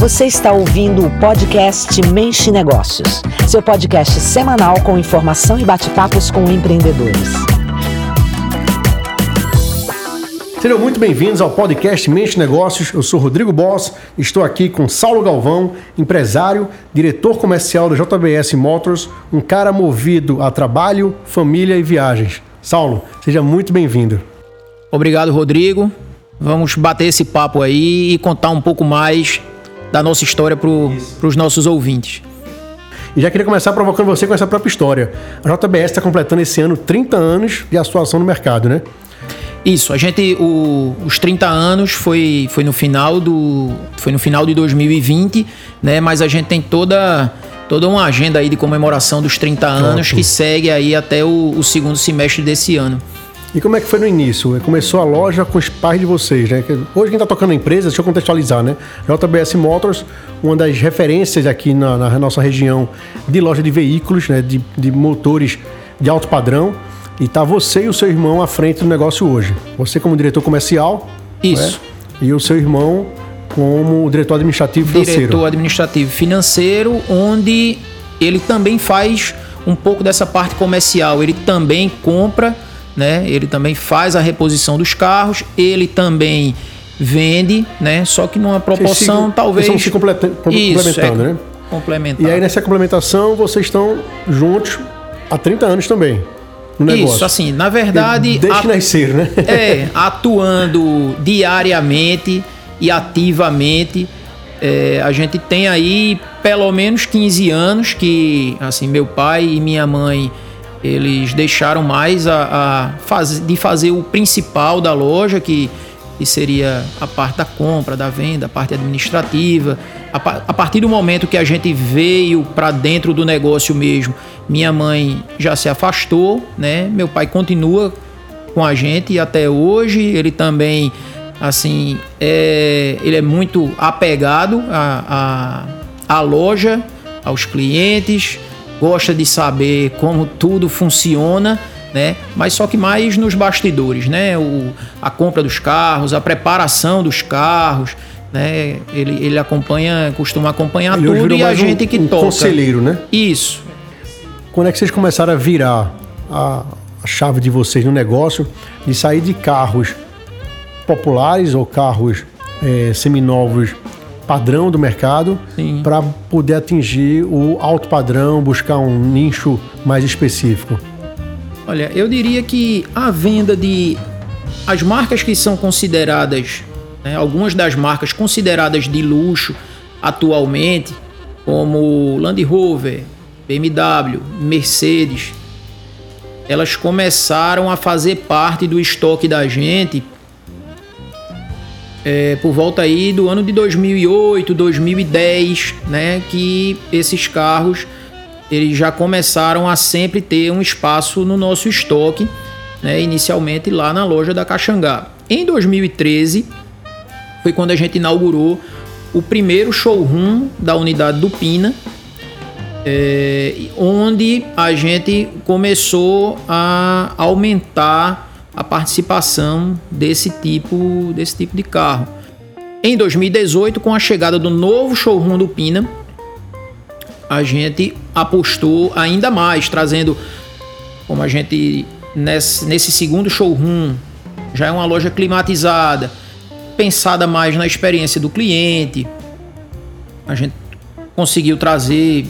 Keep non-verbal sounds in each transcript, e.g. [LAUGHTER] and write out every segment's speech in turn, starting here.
Você está ouvindo o podcast Mente Negócios, seu podcast semanal com informação e bate-papos com empreendedores. Sejam muito bem-vindos ao podcast Mente Negócios. Eu sou Rodrigo Boss, estou aqui com Saulo Galvão, empresário, diretor comercial da JBS Motors, um cara movido a trabalho, família e viagens. Saulo, seja muito bem-vindo. Obrigado, Rodrigo. Vamos bater esse papo aí e contar um pouco mais da nossa história para os nossos ouvintes. E já queria começar provocando você com essa própria história. A JBS está completando esse ano 30 anos de atuação no mercado, né? Isso, a gente o, os 30 anos foi, foi no final do foi no final de 2020, né? Mas a gente tem toda toda uma agenda aí de comemoração dos 30 anos que segue aí até o, o segundo semestre desse ano. E como é que foi no início? Começou a loja com os pais de vocês, né? Hoje quem está tocando a empresa, deixa eu contextualizar, né? JBS Motors, uma das referências aqui na, na nossa região de loja de veículos, né? De, de motores de alto padrão. E tá você e o seu irmão à frente do negócio hoje. Você como diretor comercial. Isso. Né? E o seu irmão como diretor administrativo financeiro. Diretor administrativo financeiro, onde ele também faz um pouco dessa parte comercial. Ele também compra né? Ele também faz a reposição dos carros, ele também vende, né? Só que numa proporção se, talvez. Vocês se complementando, Isso, é, né? Complementar. E aí nessa complementação vocês estão juntos há 30 anos também. Isso, assim, na verdade. Desde que nasceram, né? [LAUGHS] É, atuando diariamente e ativamente. É, a gente tem aí pelo menos 15 anos que, assim, meu pai e minha mãe eles deixaram mais a, a faz, de fazer o principal da loja, que, que seria a parte da compra, da venda, a parte administrativa. A, a partir do momento que a gente veio para dentro do negócio mesmo, minha mãe já se afastou, né? Meu pai continua com a gente até hoje. Ele também, assim, é, ele é muito apegado à, à, à loja, aos clientes gosta de saber como tudo funciona, né? Mas só que mais nos bastidores, né? O, a compra dos carros, a preparação dos carros, né? Ele, ele acompanha, costuma acompanhar ele tudo e a gente um, que um toca. conselheiro, né? Isso. Quando é que vocês começaram a virar a, a chave de vocês no negócio de sair de carros populares ou carros é, seminovos padrão do mercado para poder atingir o alto padrão, buscar um nicho mais específico? Olha, eu diria que a venda de as marcas que são consideradas, né, algumas das marcas consideradas de luxo atualmente, como Land Rover, BMW, Mercedes, elas começaram a fazer parte do estoque da gente é, por volta aí do ano de 2008, 2010, né, que esses carros eles já começaram a sempre ter um espaço no nosso estoque, né, inicialmente lá na loja da Caxangá. Em 2013 foi quando a gente inaugurou o primeiro showroom da unidade do Pina, é, onde a gente começou a aumentar a participação desse tipo, desse tipo de carro. Em 2018, com a chegada do novo showroom do Pina, a gente apostou ainda mais, trazendo, como a gente nesse, nesse segundo showroom já é uma loja climatizada, pensada mais na experiência do cliente. A gente conseguiu trazer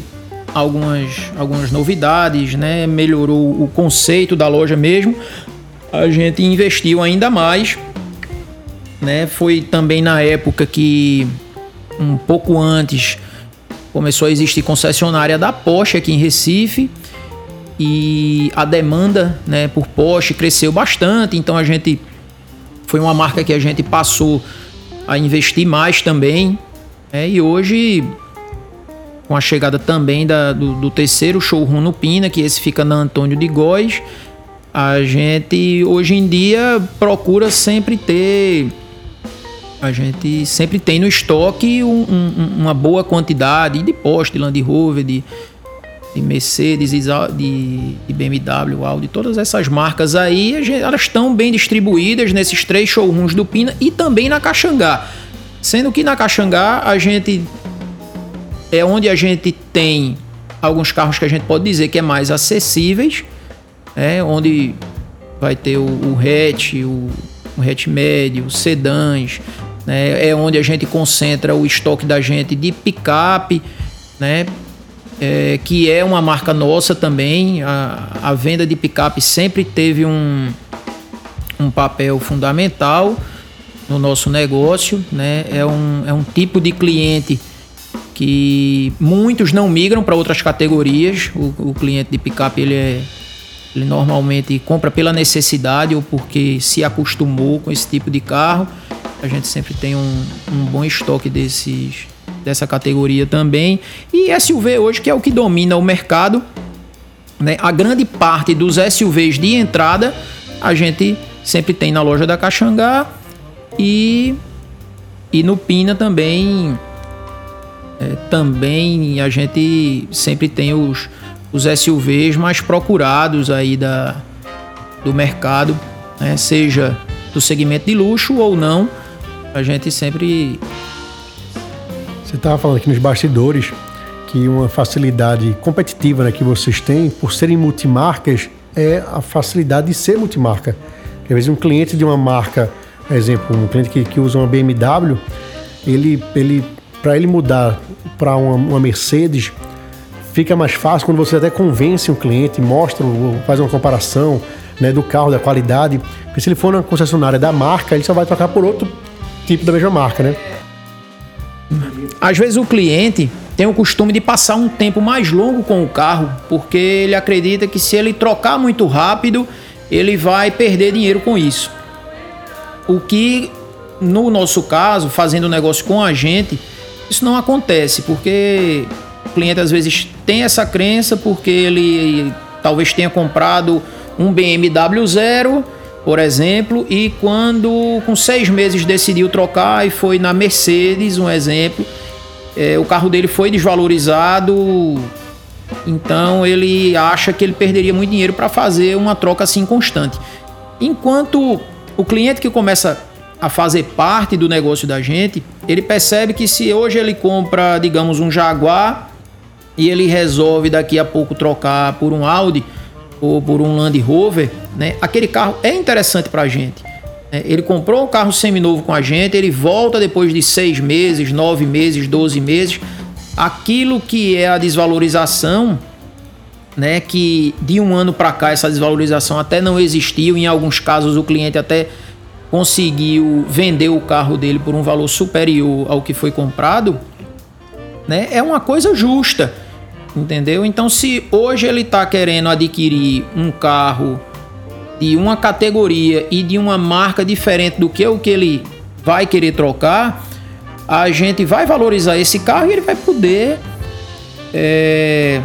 algumas, algumas novidades, né? melhorou o conceito da loja mesmo, a gente investiu ainda mais. Né? Foi também na época que, um pouco antes, começou a existir concessionária da Porsche aqui em Recife. E a demanda né, por Porsche cresceu bastante, então a gente foi uma marca que a gente passou a investir mais também. Né? E hoje, com a chegada também da, do, do terceiro showroom no Pina, que esse fica na Antônio de Góes, a gente hoje em dia procura sempre ter a gente sempre tem no estoque um, um, uma boa quantidade de Porsche, de Land Rover, de, de Mercedes, de, de, BMW, Audi, todas essas marcas aí, gente, elas estão bem distribuídas nesses três showrooms do Pina e também na Caxangá. Sendo que na Caxangá a gente é onde a gente tem alguns carros que a gente pode dizer que é mais acessíveis, é, onde vai ter o, o hatch, o, o hatch médio, os sedãs, né, é onde a gente concentra o estoque da gente de picape, né, é, que é uma marca nossa também. A, a venda de picape sempre teve um, um papel fundamental no nosso negócio, né? É um, é um tipo de cliente que muitos não migram para outras categorias. O, o, cliente de picape ele é ele normalmente compra pela necessidade ou porque se acostumou com esse tipo de carro. A gente sempre tem um, um bom estoque desses dessa categoria também. E SUV hoje, que é o que domina o mercado, né? a grande parte dos SUVs de entrada a gente sempre tem na loja da Caxangá e, e no Pina também. É, também a gente sempre tem os, os SUVs mais procurados aí da, do mercado, né? seja do segmento de luxo ou não, a gente sempre você estava falando aqui nos bastidores que uma facilidade competitiva né, que vocês têm por serem multimarcas é a facilidade de ser multimarca. Às vezes um cliente de uma marca, exemplo, um cliente que, que usa uma BMW, ele, ele para ele mudar para uma, uma, Mercedes, fica mais fácil quando você até convence um cliente, mostra, faz uma comparação né, do carro, da qualidade. Porque se ele for na concessionária da marca, ele só vai trocar por outro tipo da mesma marca, né? Às vezes o cliente tem o costume de passar um tempo mais longo com o carro, porque ele acredita que se ele trocar muito rápido, ele vai perder dinheiro com isso. O que, no nosso caso, fazendo negócio com a gente, isso não acontece, porque o cliente às vezes tem essa crença porque ele talvez tenha comprado um BMW zero por exemplo, e quando com seis meses decidiu trocar e foi na Mercedes, um exemplo, é, o carro dele foi desvalorizado, então ele acha que ele perderia muito dinheiro para fazer uma troca assim constante. Enquanto o cliente que começa a fazer parte do negócio da gente, ele percebe que se hoje ele compra, digamos, um Jaguar e ele resolve daqui a pouco trocar por um Audi, ou por um Land Rover, né, aquele carro é interessante para a gente. Né? Ele comprou um carro seminovo com a gente, ele volta depois de seis meses, nove meses, doze meses. Aquilo que é a desvalorização, né, que de um ano para cá essa desvalorização até não existiu, em alguns casos o cliente até conseguiu vender o carro dele por um valor superior ao que foi comprado, né, é uma coisa justa. Entendeu? Então, se hoje ele está querendo adquirir um carro de uma categoria e de uma marca diferente do que o que ele vai querer trocar, a gente vai valorizar esse carro e ele vai poder é,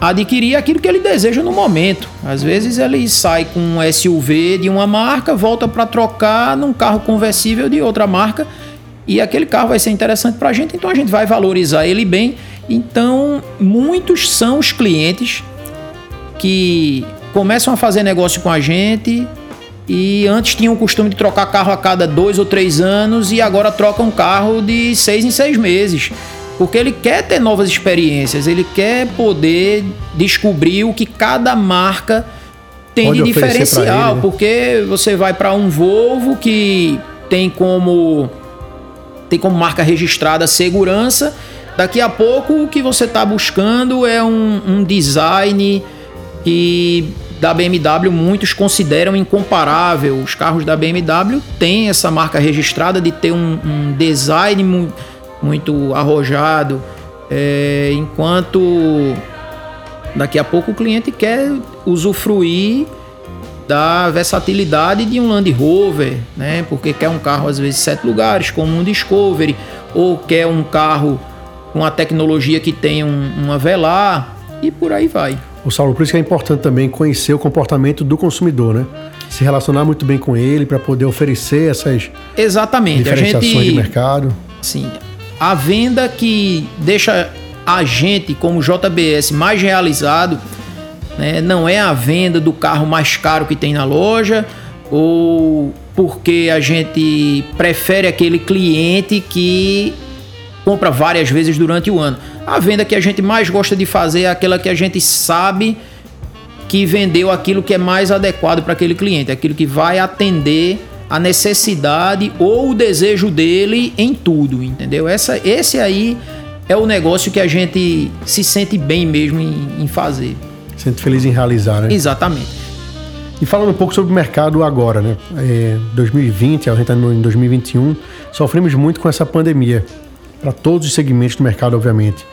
adquirir aquilo que ele deseja no momento. Às vezes ele sai com um SUV de uma marca, volta para trocar num carro conversível de outra marca e aquele carro vai ser interessante para a gente, então a gente vai valorizar ele bem então, muitos são os clientes que começam a fazer negócio com a gente e antes tinham o costume de trocar carro a cada dois ou três anos e agora trocam carro de seis em seis meses. Porque ele quer ter novas experiências, ele quer poder descobrir o que cada marca tem Pode de diferencial. Ele, né? Porque você vai para um Volvo que tem como tem como marca registrada segurança Daqui a pouco o que você está buscando é um, um design que da BMW muitos consideram incomparável. Os carros da BMW têm essa marca registrada de ter um, um design mu muito arrojado, é, enquanto daqui a pouco o cliente quer usufruir da versatilidade de um Land Rover, né? Porque quer um carro às vezes sete lugares, como um Discovery, ou quer um carro com a tecnologia que tem um, uma velar e por aí vai. O Saulo, por isso que é importante também conhecer o comportamento do consumidor, né? Se relacionar muito bem com ele para poder oferecer essas Exatamente. diferenciações a gente, de mercado. Sim. A venda que deixa a gente, como JBS, mais realizado, né, não é a venda do carro mais caro que tem na loja ou porque a gente prefere aquele cliente que compra várias vezes durante o ano. A venda que a gente mais gosta de fazer é aquela que a gente sabe que vendeu aquilo que é mais adequado para aquele cliente, aquilo que vai atender a necessidade ou o desejo dele em tudo, entendeu? Essa, esse aí é o negócio que a gente se sente bem mesmo em, em fazer. Feliz em realizar, né? Exatamente. E falando um pouco sobre o mercado agora, né? É, 2020, a gente está em 2021, sofremos muito com essa pandemia, para todos os segmentos do mercado, obviamente.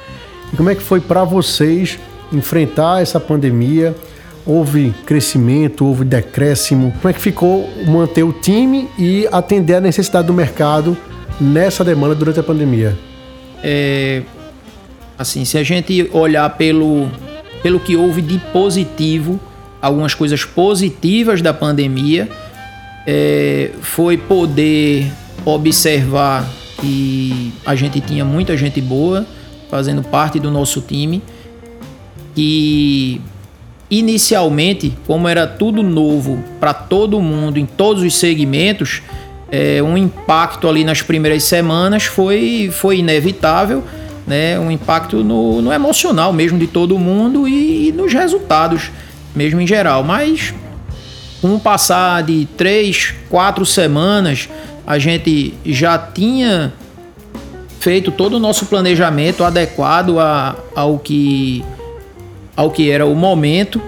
E como é que foi para vocês enfrentar essa pandemia? Houve crescimento, houve decréscimo? Como é que ficou manter o time e atender a necessidade do mercado nessa demanda durante a pandemia? É, assim, se a gente olhar pelo, pelo que houve de positivo, algumas coisas positivas da pandemia, é, foi poder observar que a gente tinha muita gente boa fazendo parte do nosso time e inicialmente, como era tudo novo para todo mundo em todos os segmentos, é, um impacto ali nas primeiras semanas foi, foi inevitável, né? um impacto no, no emocional mesmo de todo mundo e, e nos resultados mesmo em geral. Mas com o passar de três, quatro semanas, a gente já tinha feito todo o nosso planejamento adequado a, ao, que, ao que era o momento.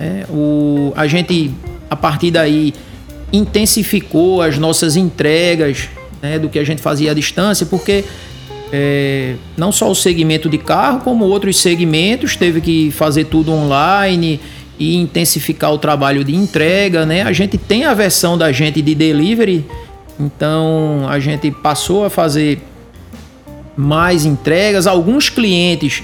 É, o, a gente, a partir daí, intensificou as nossas entregas né, do que a gente fazia à distância, porque é, não só o segmento de carro, como outros segmentos, teve que fazer tudo online e intensificar o trabalho de entrega, né? A gente tem a versão da gente de delivery, então a gente passou a fazer mais entregas. Alguns clientes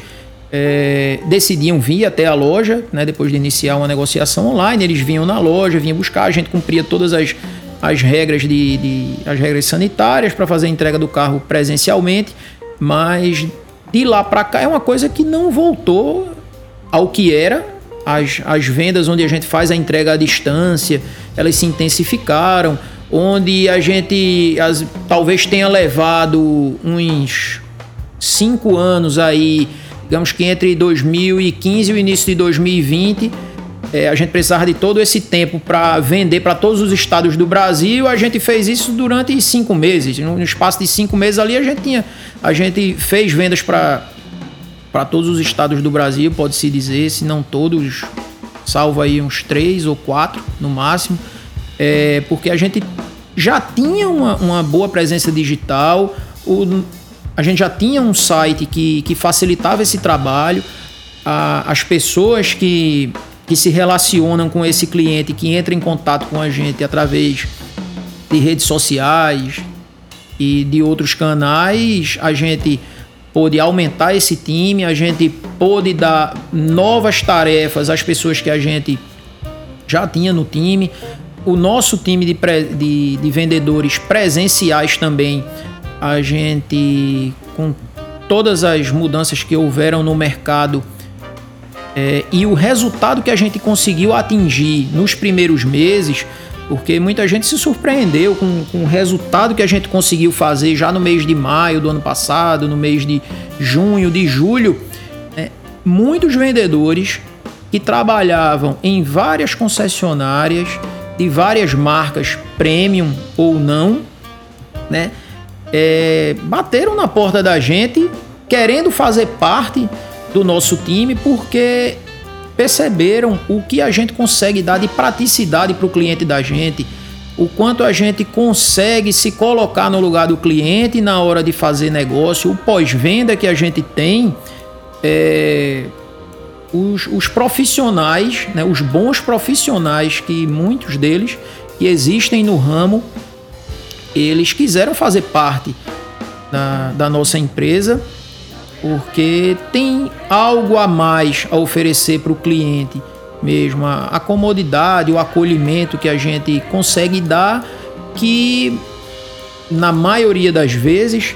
é, decidiam vir até a loja, né? Depois de iniciar uma negociação online, eles vinham na loja, vinham buscar, a gente cumpria todas as, as regras de, de as regras sanitárias para fazer a entrega do carro presencialmente, mas de lá para cá é uma coisa que não voltou ao que era. As, as vendas onde a gente faz a entrega à distância, elas se intensificaram, onde a gente as, talvez tenha levado uns cinco anos aí, digamos que entre 2015 e o início de 2020, é, a gente precisava de todo esse tempo para vender para todos os estados do Brasil. A gente fez isso durante cinco meses. No, espaço de cinco meses ali, a gente tinha, a gente fez vendas para para todos os estados do Brasil, pode-se dizer, se não todos, salvo aí uns três ou quatro no máximo, é, porque a gente já tinha uma, uma boa presença digital, o, a gente já tinha um site que, que facilitava esse trabalho, as pessoas que, que se relacionam com esse cliente, que entra em contato com a gente através de redes sociais e de outros canais, a gente pôde aumentar esse time, a gente pôde dar novas tarefas às pessoas que a gente já tinha no time. O nosso time de, de, de vendedores presenciais também, a gente, com todas as mudanças que houveram no mercado é, e o resultado que a gente conseguiu atingir nos primeiros meses, porque muita gente se surpreendeu com, com, o resultado que a gente conseguiu fazer já no mês de maio do ano passado, no mês de junho, de julho. É, muitos vendedores que trabalhavam em várias concessionárias de várias marcas premium ou não, né? É, bateram na porta da gente querendo fazer parte do nosso time porque perceberam o que a gente consegue dar de praticidade para o cliente da gente, o quanto a gente consegue se colocar no lugar do cliente na hora de fazer negócio, o pós-venda que a gente tem. É, os, os, profissionais, né, os bons profissionais, que muitos deles que existem no ramo, eles quiseram fazer parte da, da nossa empresa porque tem algo a mais a oferecer para o cliente mesmo, a, comodidade, o acolhimento que a gente consegue dar, que na maioria das vezes,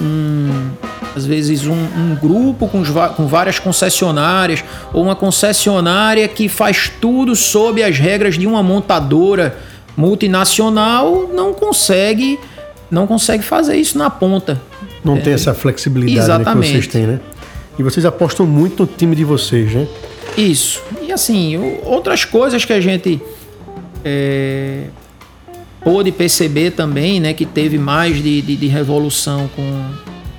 um, às vezes um, um grupo com, com várias concessionárias ou uma concessionária que faz tudo sob as regras de uma montadora multinacional não consegue não consegue fazer isso na ponta Não é. tem essa flexibilidade né, que vocês têm, né? E vocês apostam muito no time de vocês, né? Isso. E assim, outras coisas que a gente é, pôde perceber também, né, que teve mais de, de, de revolução com,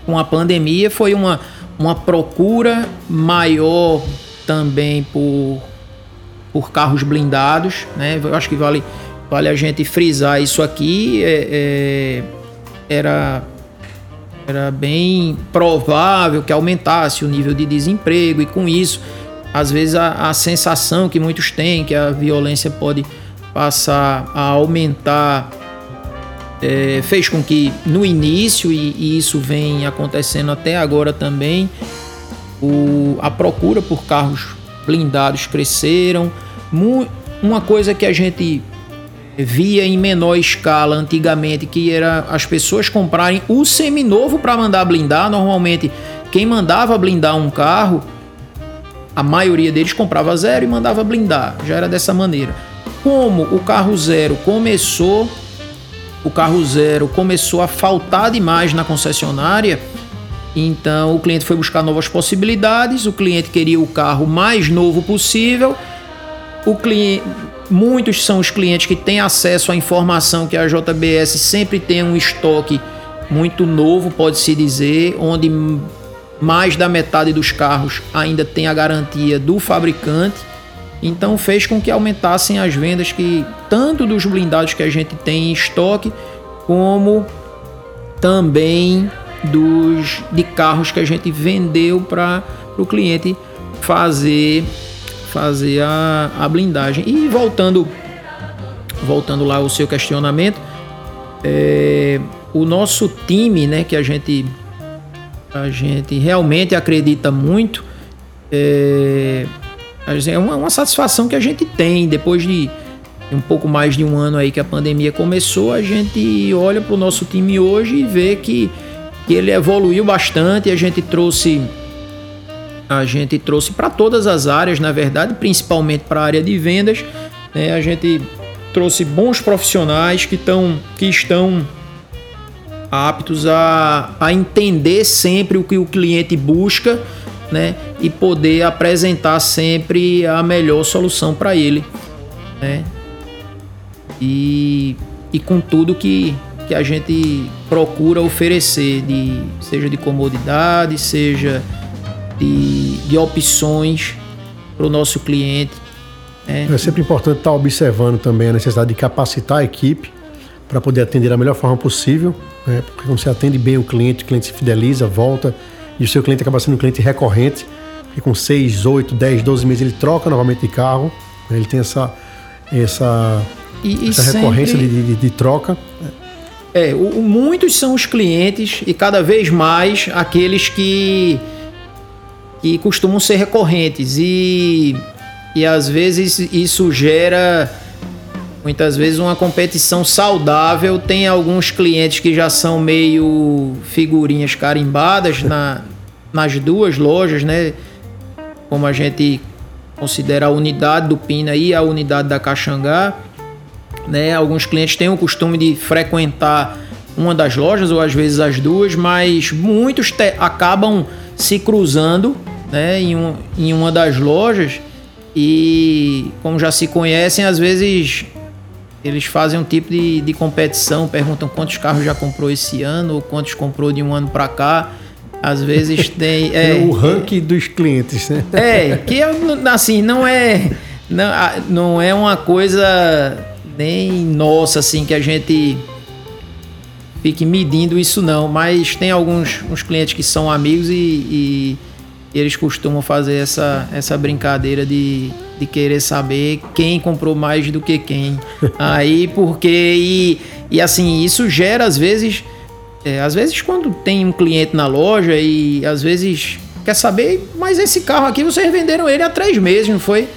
com a pandemia, foi uma, uma procura maior também por, por carros blindados, né? Eu acho que vale, vale a gente frisar isso aqui. É, é, era era bem provável que aumentasse o nível de desemprego e com isso, às vezes a, a sensação que muitos têm que a violência pode passar a aumentar é, fez com que no início, e, e, isso vem acontecendo até agora também, o, a procura por carros blindados cresceram. Uma coisa que a gente via em menor escala antigamente, que era as pessoas comprarem o seminovo para mandar blindar. Normalmente, quem mandava blindar um carro, a maioria deles comprava zero e mandava blindar. Já era dessa maneira. Como o carro zero começou, o carro zero começou a faltar demais na concessionária, então o cliente foi buscar novas possibilidades. O cliente queria o carro mais novo possível. O cliente Muitos são os clientes que têm acesso à informação que a JBS sempre tem um estoque muito novo, pode-se dizer, onde mais da metade dos carros ainda tem a garantia do fabricante. Então fez com que aumentassem as vendas que tanto dos blindados que a gente tem em estoque, como também dos de carros que a gente vendeu para o cliente fazer fazer a, a blindagem. E voltando, voltando lá ao seu questionamento, é, o nosso time, né, que a gente a gente realmente acredita muito, é, é uma, uma satisfação que a gente tem depois de um pouco mais de um ano aí que a pandemia começou, a gente olha para o nosso time hoje e vê que, que ele evoluiu bastante. A gente trouxe a gente trouxe para todas as áreas, na verdade, principalmente para a área de vendas. Né? A gente trouxe bons profissionais que, tão, que estão aptos a, a entender sempre o que o cliente busca né? e poder apresentar sempre a melhor solução para ele. Né? E, e com tudo que, que a gente procura oferecer, de, seja de comodidade, seja de, de opções para o nosso cliente. Né? É sempre importante estar observando também a necessidade de capacitar a equipe para poder atender da melhor forma possível, né? porque quando você atende bem o cliente, o cliente se fideliza, volta, e o seu cliente acaba sendo um cliente recorrente, porque com 6, 8, 10, 12 meses ele troca novamente de carro, né? ele tem essa, essa, e, essa e recorrência sempre... de, de, de, troca. É, o, muitos são os clientes e cada vez mais aqueles que que costumam ser recorrentes e, e às vezes isso gera muitas vezes uma competição saudável. Tem alguns clientes que já são meio figurinhas carimbadas na, nas duas lojas, né? Como a gente considera a unidade do Pina e a unidade da Caxangá. Né? Alguns clientes têm o costume de frequentar uma das lojas ou às vezes as duas, mas muitos acabam se cruzando né, em, um, em uma das lojas e, como já se conhecem, às vezes eles fazem um tipo de, de competição, perguntam quantos carros já comprou esse ano ou quantos comprou de um ano para cá. Às vezes [LAUGHS] tem. É, o ranking dos clientes, né? É, que assim, não é. Não, não é uma coisa nem nossa, assim, que a gente fique medindo isso, não. Mas tem alguns uns clientes que são amigos e, e eles costumam fazer essa, essa brincadeira de, de querer saber quem comprou mais do que quem. [LAUGHS] Aí, porque. E, e assim, isso gera às vezes. É, às vezes, quando tem um cliente na loja e às vezes quer saber, mas esse carro aqui vocês venderam ele há três meses, não foi?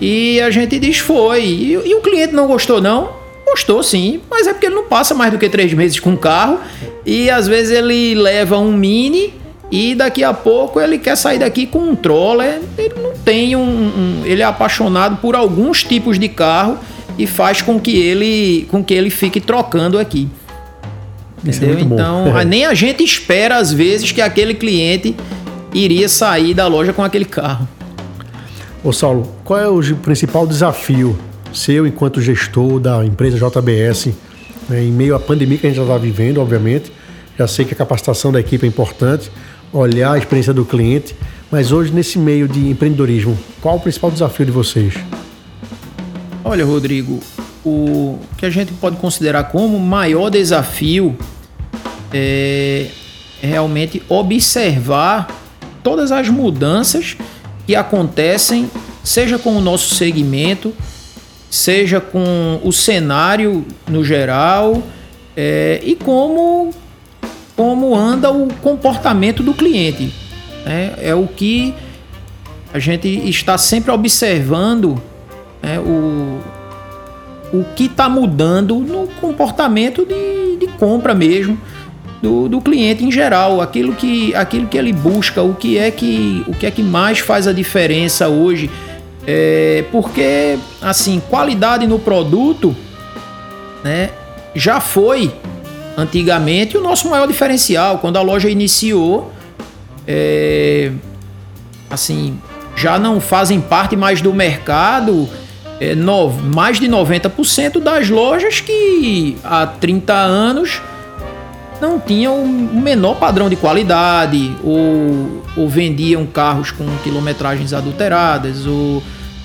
E a gente diz foi. E, e o cliente não gostou, não? Gostou sim, mas é porque ele não passa mais do que três meses com o carro e às vezes ele leva um mini e daqui a pouco ele quer sair daqui com um troller. Ele não tem um, um, ele é apaixonado por alguns tipos de carro e faz com que ele com que ele fique trocando aqui. Entendeu? é então, [LAUGHS] nem a gente espera, às vezes, que aquele cliente iria sair da loja com aquele carro. Ô Saulo, qual é o principal desafio seu enquanto gestor da empresa JBS, né, em meio à pandemia que a gente já está vivendo, obviamente? Já sei que a capacitação da equipe é importante, olhar a experiência do cliente, mas hoje, nesse meio de empreendedorismo, qual o principal desafio de vocês? Olha, Rodrigo, o que a gente pode considerar como maior desafio é realmente observar todas as mudanças que acontecem, seja com o nosso segmento, seja com o cenário no geral, é, e como, como anda o comportamento do cliente. Né? É o que a gente está sempre observando né? o, o que está mudando no comportamento de, de compra mesmo do, do, cliente em geral, aquilo que, aquilo que ele busca, o que é que, o que é que mais faz a diferença hoje. É, porque assim, qualidade no produto, né, já foi antigamente o nosso maior diferencial. Quando a loja iniciou, é, assim, já não fazem parte mais do mercado é, no, mais de 90% das lojas que há 30 anos não tinham o menor padrão de qualidade ou, ou vendiam carros com quilometragens adulteradas ou,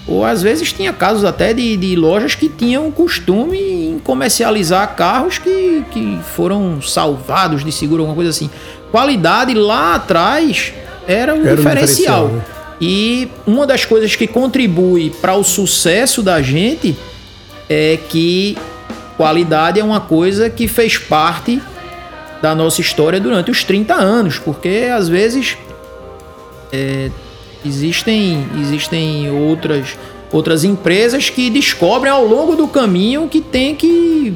ou às vezes tinha casos até de, de lojas que tinham o costume em comercializar carros que, que foram salvados de seguro, alguma coisa assim. Qualidade lá atrás era o era diferencial. Um diferencial né? E uma das coisas que contribui para o sucesso da gente é que qualidade é uma coisa que fez parte da nossa história durante os 30 anos, porque às vezes é, existem, existem outras, outras empresas que descobrem ao longo do caminho que tem que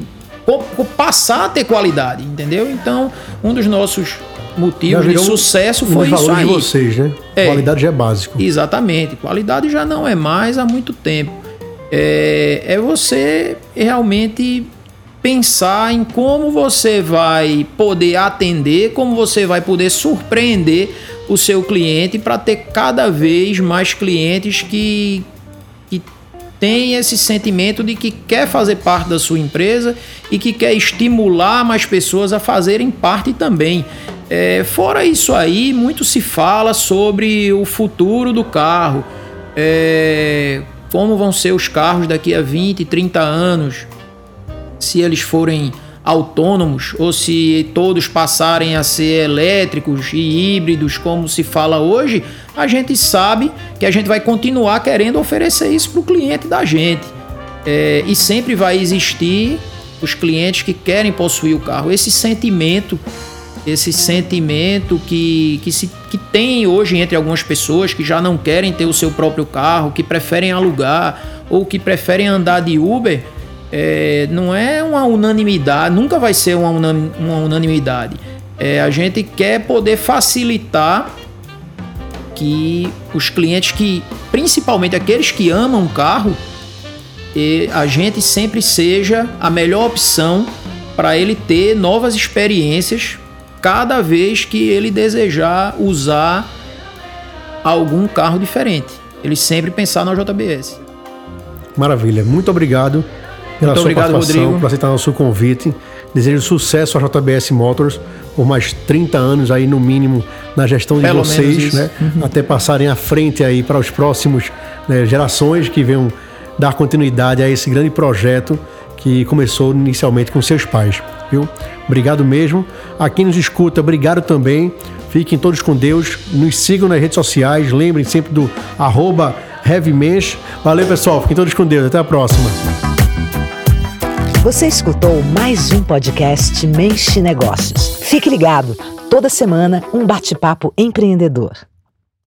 passar a ter qualidade, entendeu? Então, um dos nossos motivos de sucesso foi isso aí. de vocês, né? É, qualidade já é básico. Exatamente. Qualidade já não é mais há muito tempo. É, é você realmente pensar em como você vai poder atender, como você vai poder surpreender o seu cliente para ter cada vez mais clientes que, que têm esse sentimento de que quer fazer parte da sua empresa e que quer estimular mais pessoas a fazerem parte também. É, fora isso aí, muito se fala sobre o futuro do carro, é, como vão ser os carros daqui a 20, 30 anos, se eles forem autônomos ou se todos passarem a ser elétricos e híbridos, como se fala hoje, a gente sabe que a gente vai continuar querendo oferecer isso para o cliente da gente. É, e sempre vai existir os clientes que querem possuir o carro. Esse sentimento esse sentimento que, que, se, que tem hoje entre algumas pessoas que já não querem ter o seu próprio carro, que preferem alugar ou que preferem andar de Uber, é, não é uma unanimidade, nunca vai ser uma, uma unanimidade. É, a gente quer poder facilitar que os clientes que, principalmente aqueles que amam o carro, a gente sempre seja a melhor opção para ele ter novas experiências cada vez que ele desejar usar algum carro diferente. Ele sempre pensar na JBS. Maravilha. Muito obrigado pela Muito sua obrigado, participação, Rodrigo. por aceitar nosso convite. Desejo sucesso à JBS Motors por mais 30 anos aí no mínimo na gestão de Pelo vocês, né? Uhum. Até passarem à frente aí para os próximos né, gerações que venham dar continuidade a esse grande projeto que começou inicialmente com seus pais viu? Obrigado mesmo. A quem nos escuta, obrigado também. Fiquem todos com Deus. Nos sigam nas redes sociais. Lembrem sempre do arroba. Valeu, pessoal. Fiquem todos com Deus. Até a próxima. Você escutou mais um podcast Menche Negócios. Fique ligado. Toda semana, um bate-papo empreendedor.